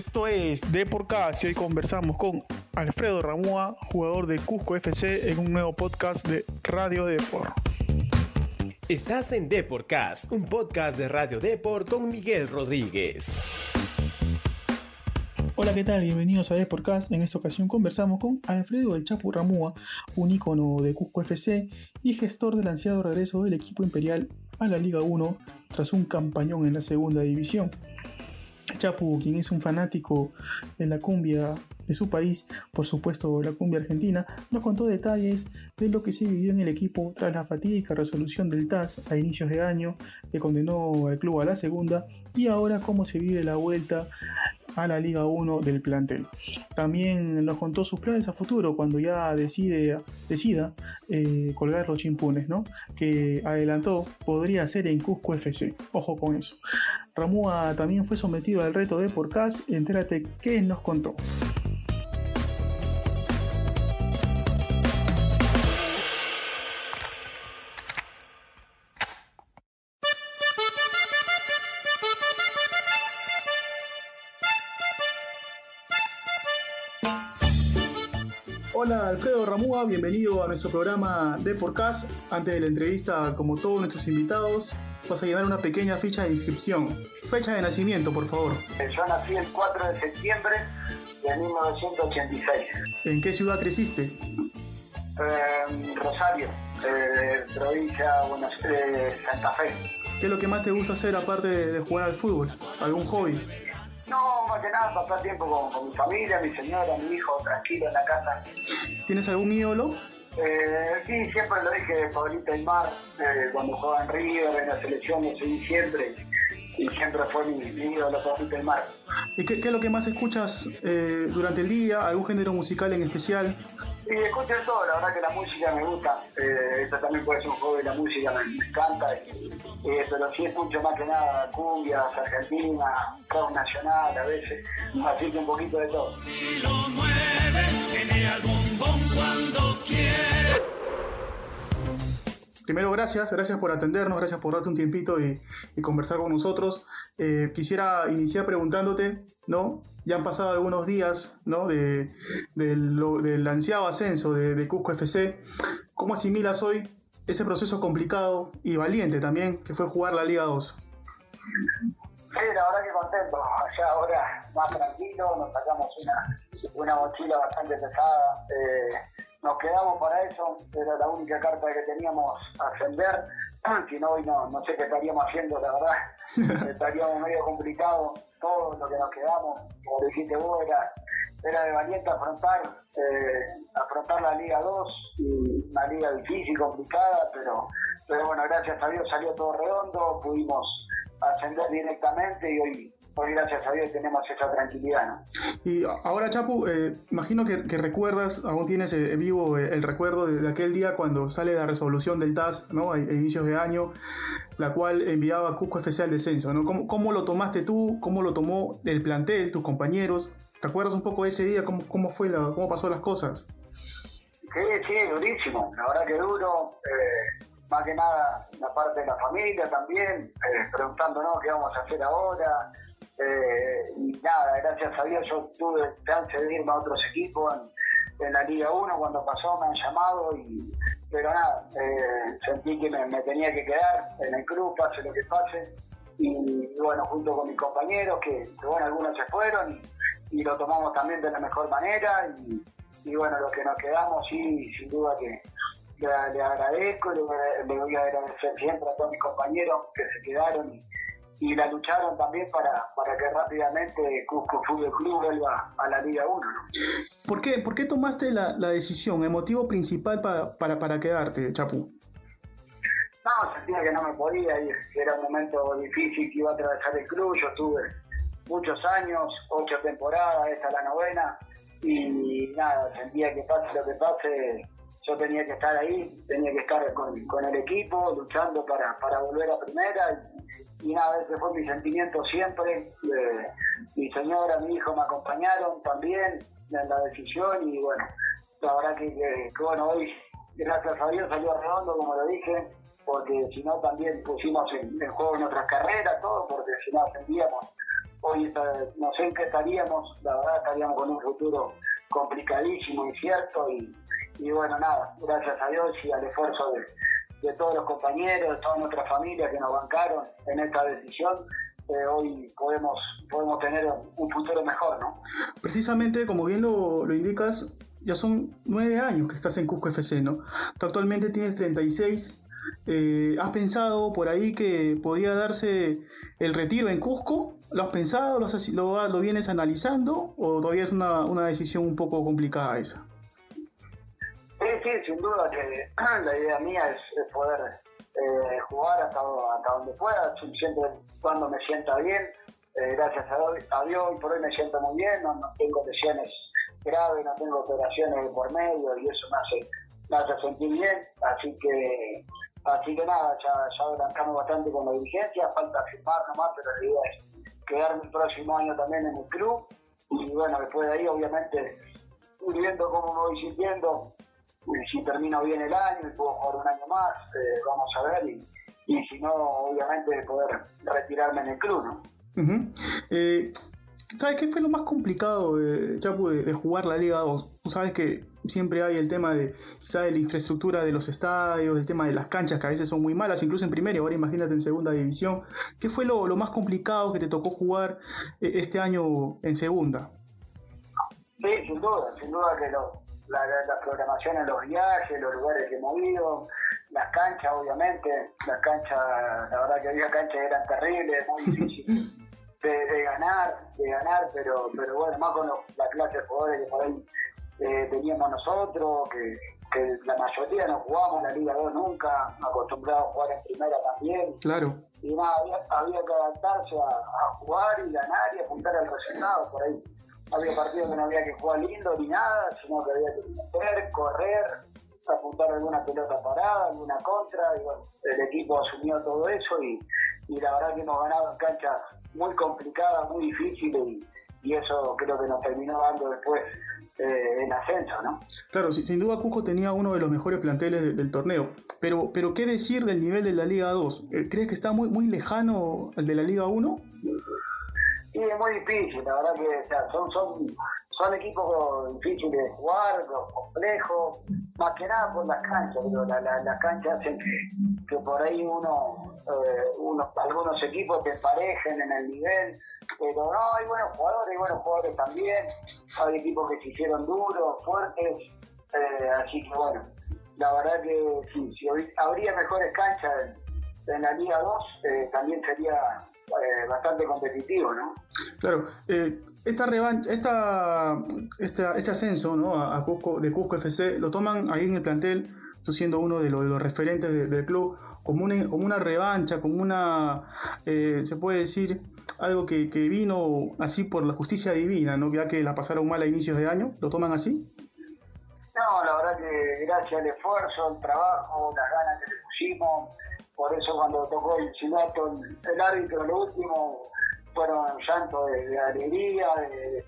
Esto es De por y hoy conversamos con Alfredo Ramúa, jugador de Cusco FC, en un nuevo podcast de Radio Depor. Estás en Deporcast, un podcast de Radio Depor con Miguel Rodríguez. Hola, ¿qué tal? Bienvenidos a Deporcast. En esta ocasión conversamos con Alfredo El Chapu Ramúa, un ícono de Cusco FC y gestor del ansiado regreso del equipo imperial a la Liga 1 tras un campañón en la segunda división. Chapu, quien es un fanático de la cumbia de su país, por supuesto la cumbia argentina, nos contó detalles de lo que se vivió en el equipo tras la fatídica resolución del TAS a inicios de año que condenó al club a la segunda y ahora cómo se vive la vuelta a la Liga 1 del plantel. También nos contó sus planes a futuro cuando ya decide, decida eh, colgar los chimpunes, ¿no? que adelantó podría ser en Cusco FC. Ojo con eso. Ramúa también fue sometido al reto de Porcas. Entérate qué nos contó. Hola Alfredo Ramúa, bienvenido a nuestro programa de Podcast. Antes de la entrevista, como todos nuestros invitados, vas a llenar una pequeña ficha de inscripción. Fecha de nacimiento, por favor. Yo nací el 4 de septiembre de 1986. ¿En qué ciudad creciste? Eh, Rosario, eh, provincia Buenos Aires, Santa Fe. ¿Qué es lo que más te gusta hacer aparte de jugar al fútbol? ¿Algún hobby? No, más que nada pasar tiempo con, mi familia, mi señora, mi hijo, tranquilo en la casa. ¿Tienes algún ídolo? Eh, sí, siempre lo dije, Pablito Aymar, eh, cuando jugaba en River, en la selección, lo seguí siempre. Y siempre fue mi, ídolo, Pablito Aymar. ¿Y qué, qué, es lo que más escuchas eh, durante el día? ¿Algún género musical en especial? Sí, escucho todo, la verdad que la música me gusta. Eh, eso también puede ser un juego de la música, me, me encanta. Eh, pero sí escucho más que nada cumbias, argentina, rock nacional a veces, así que un poquito de todo. Lo cuando. Primero, gracias, gracias por atendernos, gracias por darte un tiempito y, y conversar con nosotros. Eh, quisiera iniciar preguntándote, ¿no? Ya han pasado algunos días, ¿no? De, de lo, del ansiado ascenso de, de Cusco FC. ¿Cómo asimilas hoy ese proceso complicado y valiente también que fue jugar la Liga 2? Sí, la verdad que contento. Ya ahora más tranquilo, nos sacamos una, una mochila bastante pesada. Eh, nos quedamos para eso, era la única carta que teníamos a ascender. Si no, hoy no, no sé qué estaríamos haciendo, la verdad. estaríamos medio complicado todo lo que nos quedamos. Como dijiste vos, era, era de valiente afrontar, eh, afrontar la Liga 2, una liga difícil, complicada, pero, pero bueno, gracias a Dios salió todo redondo, pudimos ascender directamente y hoy hoy gracias a Dios tenemos esa tranquilidad. ¿no? Y ahora, Chapu, eh, imagino que, recuerdas, aún tienes eh, vivo eh, el recuerdo de, aquel día cuando sale la resolución del TAS ¿no? a, inicios de año, la cual enviaba Cusco FC al descenso. ¿no? ¿Cómo, ¿Cómo, lo tomaste tú? ¿Cómo lo tomó el plantel, tus compañeros? ¿Te acuerdas un poco de ese día? ¿Cómo, cómo fue la, cómo pasó las cosas? Sí, sí, durísimo. La verdad que duro. Eh, más que nada la parte de la familia también, eh, preguntándonos qué vamos a hacer ahora. Eh, y nada, gracias a Dios yo tuve chance de irme a otros equipos en, la Liga 1 cuando pasó, me han llamado y pero nada, eh, sentí que me, tenía que quedar en el club, pase lo que pase. Y, bueno, junto con mis compañeros, que, bueno, algunos se fueron y, lo tomamos también de la mejor manera. Y, y bueno, los que nos quedamos, sí, sin duda que, le, agradezco, le, voy a agradecer siempre a todos mis compañeros que se quedaron y, la lucharon también para, para que rápidamente Cusco Fútbol Club vuelva a la Liga 1. ¿Por, qué, ¿Por qué tomaste la, la decisión, el motivo principal para, para, para quedarte, Chapu? No, sentía que no me podía ir, que era un momento difícil que iba a atravesar el club. Yo estuve muchos años, ocho temporadas, esta es la novena, y nada, sentía que pase lo que pase, yo tenía que estar ahí, tenía que estar con, el equipo, luchando para, volver a primera. Y, nada, ese fue mi sentimiento siempre. mi señora, mi hijo me acompañaron también en la decisión y bueno, la verdad que, bueno, hoy, gracias a Dios, salió redondo, como lo dije, porque si no también pusimos en, juego en otras carreras, todo, porque si no ascendíamos hoy no sé en qué estaríamos, la verdad estaríamos con un futuro complicadísimo, incierto y, y bueno, nada, gracias a Dios y al esfuerzo de, de todos los compañeros, de toda nuestra familia que nos bancaron en esta decisión, eh, hoy podemos, podemos tener un futuro mejor, ¿no? Precisamente, como bien lo, lo indicas, ya son nueve años que estás en Cusco FC, ¿no? Tú actualmente tienes 36. Eh, ¿Has pensado por ahí que podría darse el retiro en Cusco? ¿Lo has pensado? ¿Lo, lo, lo vienes analizando? ¿O todavía es una, una, decisión un poco complicada esa? Sí, sí, sin duda que la idea mía es, poder eh, jugar hasta, hasta, donde pueda, siempre cuando me sienta bien. Eh, gracias a, Dios, hoy por hoy me siento muy bien, no, tengo lesiones grave, no tengo operaciones por medio y eso me hace, me hace sentir bien, así que así que nada, ya, ya adelantamos bastante con la dirigencia, falta firmar nomás, pero la idea es quedarme el próximo año también en el club y bueno, después de ahí obviamente ir viendo cómo me voy sintiendo, si termino bien el año y puedo jugar un año más, eh, vamos a ver y, y si no, obviamente poder retirarme en el club, ¿no? ¿Sabes qué fue lo más complicado, de, Chapu, de, jugar la Liga 2? Tú sabes que siempre hay el tema de quizá de la infraestructura de los estadios, el tema de las canchas que a veces son muy malas, incluso en primera, ahora imagínate en segunda división. ¿Qué fue lo, más complicado que te tocó jugar eh, este año en segunda? Sí, sin duda, sin duda que la, programación en los viajes, los lugares que hemos ido, las canchas, obviamente, las canchas, la verdad que había canchas eran terribles, muy difíciles. de, ganar, de ganar, pero, pero bueno, más con la clase de jugadores que por ahí eh, teníamos nosotros, que, que, la mayoría no jugamos en la Liga 2 nunca, acostumbrados a jugar en primera también. Claro. Y nada, había, que adaptarse a, jugar y ganar y apuntar al resultado por ahí. Había partidos que no había que jugar lindo ni nada, sino que había que meter, correr, apuntar alguna pelota parada, alguna contra, y bueno, el equipo asumió todo eso y, y la verdad que hemos ganado en canchas muy complicada, muy difícil y, eso creo que nos terminó dando después eh, el ascenso, ¿no? Claro, sin duda Cusco tenía uno de los mejores planteles del torneo, pero, pero ¿qué decir del nivel de la Liga 2? Eh, ¿Crees que está muy, muy lejano el de la Liga 1? Sí, es muy difícil, la verdad que son, son, son equipos difíciles de jugar, complejos, más que nada por las canchas, pero las la, canchas hacen que, por ahí uno, eh, algunos equipos te emparejen en el nivel, pero no, hay buenos jugadores, hay buenos jugadores también, hay equipos que se hicieron duros, fuertes, eh, así que bueno, la verdad que sí, si habría mejores canchas en, la Liga 2, eh, también sería bastante competitivo, ¿no? Claro, eh, esta revancha, esta, esta, este ascenso ¿no? a, Cusco, de Cusco FC lo toman ahí en el plantel, tú siendo uno de los, referentes del club, como una, como una revancha, como una, eh, se puede decir, algo que, que, vino así por la justicia divina, ¿no? ya que la pasaron mal a inicios de año, ¿lo toman así? No, la verdad que gracias al esfuerzo, el trabajo, las ganas que le pusimos, por eso cuando tocó el chilato el árbitro, lo último, fueron llantos de, alegría, de, de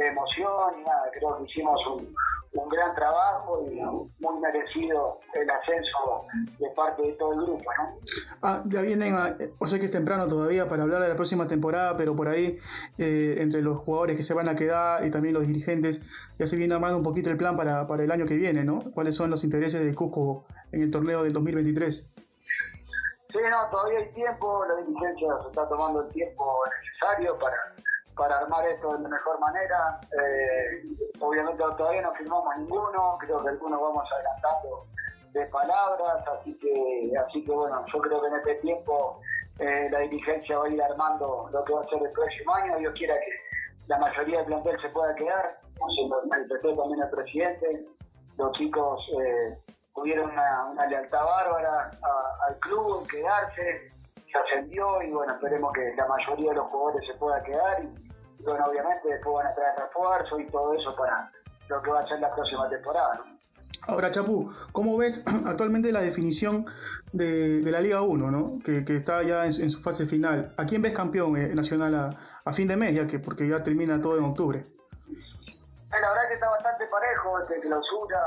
de emoción y nada, creo que hicimos un, un gran trabajo y muy merecido el ascenso de parte de todo el grupo, ¿no? Ah, ya vienen, a, o sé que es temprano todavía para hablar de la próxima temporada, pero por ahí, eh, entre los jugadores que se van a quedar y también los dirigentes, ya se viene armando un poquito el plan para, para el año que viene, ¿no? ¿Cuáles son los intereses de Cusco en el torneo del 2023? Sí, no, todavía hay tiempo, la dirigencia se está tomando el tiempo necesario para para armar esto de mejor manera. Eh, obviamente todavía no firmamos ninguno, creo que algunos vamos adelantando de palabras, así que, así que bueno, yo creo que en este tiempo eh, la dirigencia va a ir armando lo que va a ser el próximo año. Dios quiera que la mayoría del plantel se pueda quedar, se lo manifestó también el presidente. Los chicos eh, tuvieron una, lealtad bárbara al club, quedarse, se ascendió y bueno, esperemos que la mayoría de los jugadores se pueda quedar y, bueno, obviamente después van a traer refuerzo y todo eso para lo que va a ser la próxima temporada. Ahora, Chapu, ¿cómo ves actualmente la definición de, la Liga 1, ¿no? que, está ya en, su fase final? ¿A quién ves campeón eh, nacional a, fin de mes, ya que porque ya termina todo en octubre? Eh, la verdad que está bastante parejo, este clausura,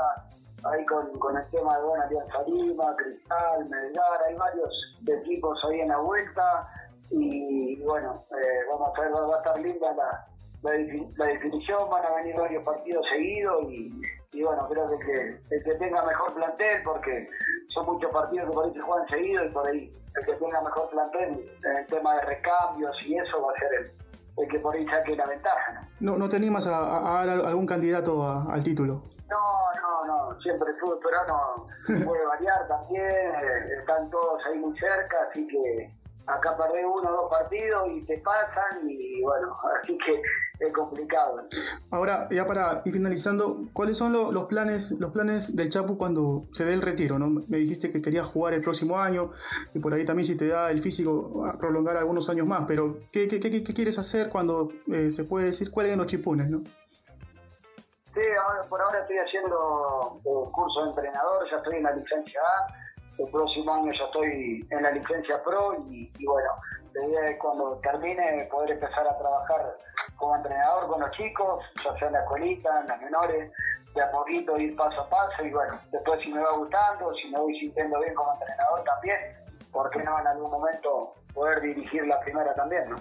ahí con, el tema de buena Alianza Lima, Cristal, Melgar, hay varios equipos ahí en la vuelta y bueno, eh, vamos a ver, va a estar linda la, la, definición, van a venir varios partidos seguidos y, bueno, creo que, el que tenga mejor plantel, porque son muchos partidos que por ahí se juegan seguidos y por ahí el que tenga mejor plantel en el tema de recambios y eso va a ser el, el que por ahí saque la ventaja. ¿No, no, te animas a, a, dar algún candidato al título? No, no, no, siempre el fútbol peruano puede variar también, eh, están todos ahí muy cerca, así que acá perdés uno o dos partidos y te pasan y bueno, así que es complicado. Ahora, ya para ir finalizando, ¿cuáles son los planes los planes del Chapu cuando se dé el retiro? ¿no? Me dijiste que querías jugar el próximo año y por ahí también si te da el físico a prolongar algunos años más, pero ¿qué, qué, qué, quieres hacer cuando eh, se puede decir cuáles los chipunes? ¿no? Sí, por ahora estoy haciendo un curso de entrenador, ya estoy en la licencia A el próximo año ya estoy en la licencia pro y, bueno, la idea es cuando termine poder empezar a trabajar como entrenador con los chicos, ya sea en la escuelita, en las menores, de a poquito ir paso a paso y bueno, después si me va gustando, si me voy sintiendo bien como entrenador también, ¿por qué no en algún momento poder dirigir la primera también? ¿no?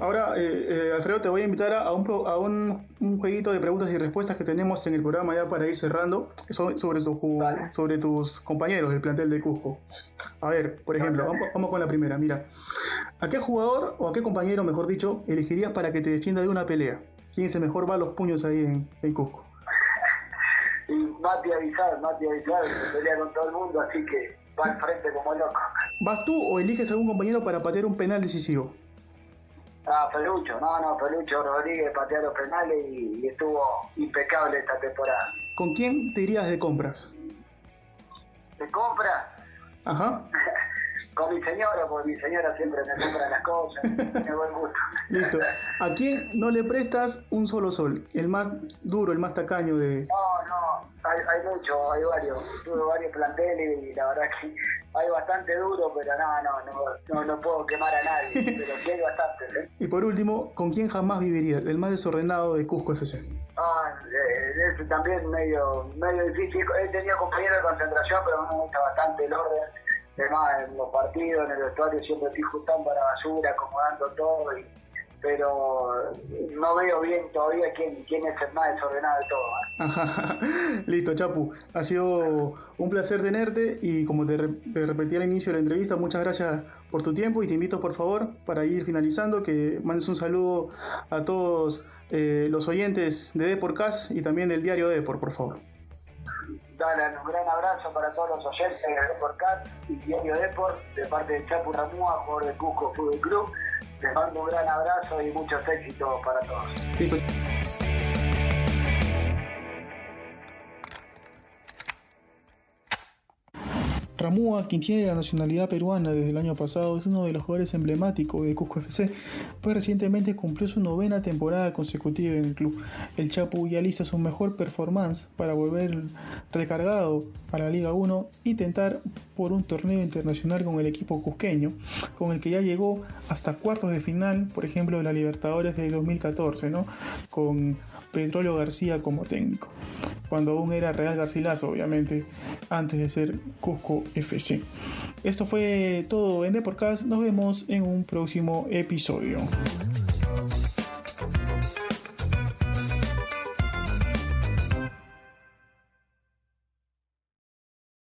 Ahora, eh, eh, Alfredo, te voy a invitar a, un, a un, jueguito de preguntas y respuestas que tenemos en el programa ya para ir cerrando sobre, sobre tus compañeros del plantel de Cusco. A ver, por ejemplo, vamos, con la primera. Mira, ¿a qué jugador o a qué compañero, mejor dicho, elegirías para que te defienda de una pelea? ¿Quién se mejor va a los puños ahí en, en Cusco? Y Mati Avisar, Mati Avisar, pelea con todo el mundo, así que va al frente como loco. ¿Vas tú o eliges a algún compañero para patear un penal decisivo? Ah, Pelucho, no, no, Pelucho Rodríguez pateó los penales y, estuvo impecable esta temporada. ¿Con quién te irías de compras? ¿De compras? Ajá. Con mi señora, porque mi señora siempre me compra las cosas, me buen gusto. Listo. ¿A quién no le prestas un solo sol? El más duro, el más tacaño de... No, no, hay, hay muchos, hay varios. Tuve varios planteles y la verdad que hay bastante duro, pero no, no, no, no, puedo quemar a nadie, pero sí hay bastante. ¿eh? Y por último, ¿con quién jamás viviría? El más desordenado de Cusco FC. Ah, eh, es también medio, medio difícil. He tenido compañeros de concentración, pero me gusta bastante el orden. Además, en los partidos, en el vestuario, siempre estoy juntando la basura, acomodando todo y pero no veo bien todavía quién, quién es el más desordenado de todo. Listo, Chapu. Ha sido un placer tenerte y como te, repetí al inicio de la entrevista, muchas gracias por tu tiempo y te invito por favor para ir finalizando que mandes un saludo a todos eh, los oyentes de Deporcast y también del diario Deport, por favor. Dale, un gran abrazo para todos los oyentes de Deporcast y Diario Deport de parte de Chapu Ramúa, jugador de Cusco Fútbol Club les mando un gran abrazo y muchos éxitos para todos. Ramúa, quien tiene la nacionalidad peruana desde el año pasado, es uno de los jugadores emblemáticos de Cusco FC, pues recientemente cumplió su novena temporada consecutiva en el club. El Chapu ya lista su mejor performance para volver recargado a la Liga 1 y tentar por un torneo internacional con el equipo cusqueño, con el que ya llegó hasta cuartos de final, por ejemplo, de la Libertadores de 2014, ¿no? con Petróleo García como técnico cuando aún era Real Garcilaso, obviamente, antes de ser Cusco FC. Esto fue todo en Deporcast, nos vemos en un próximo episodio.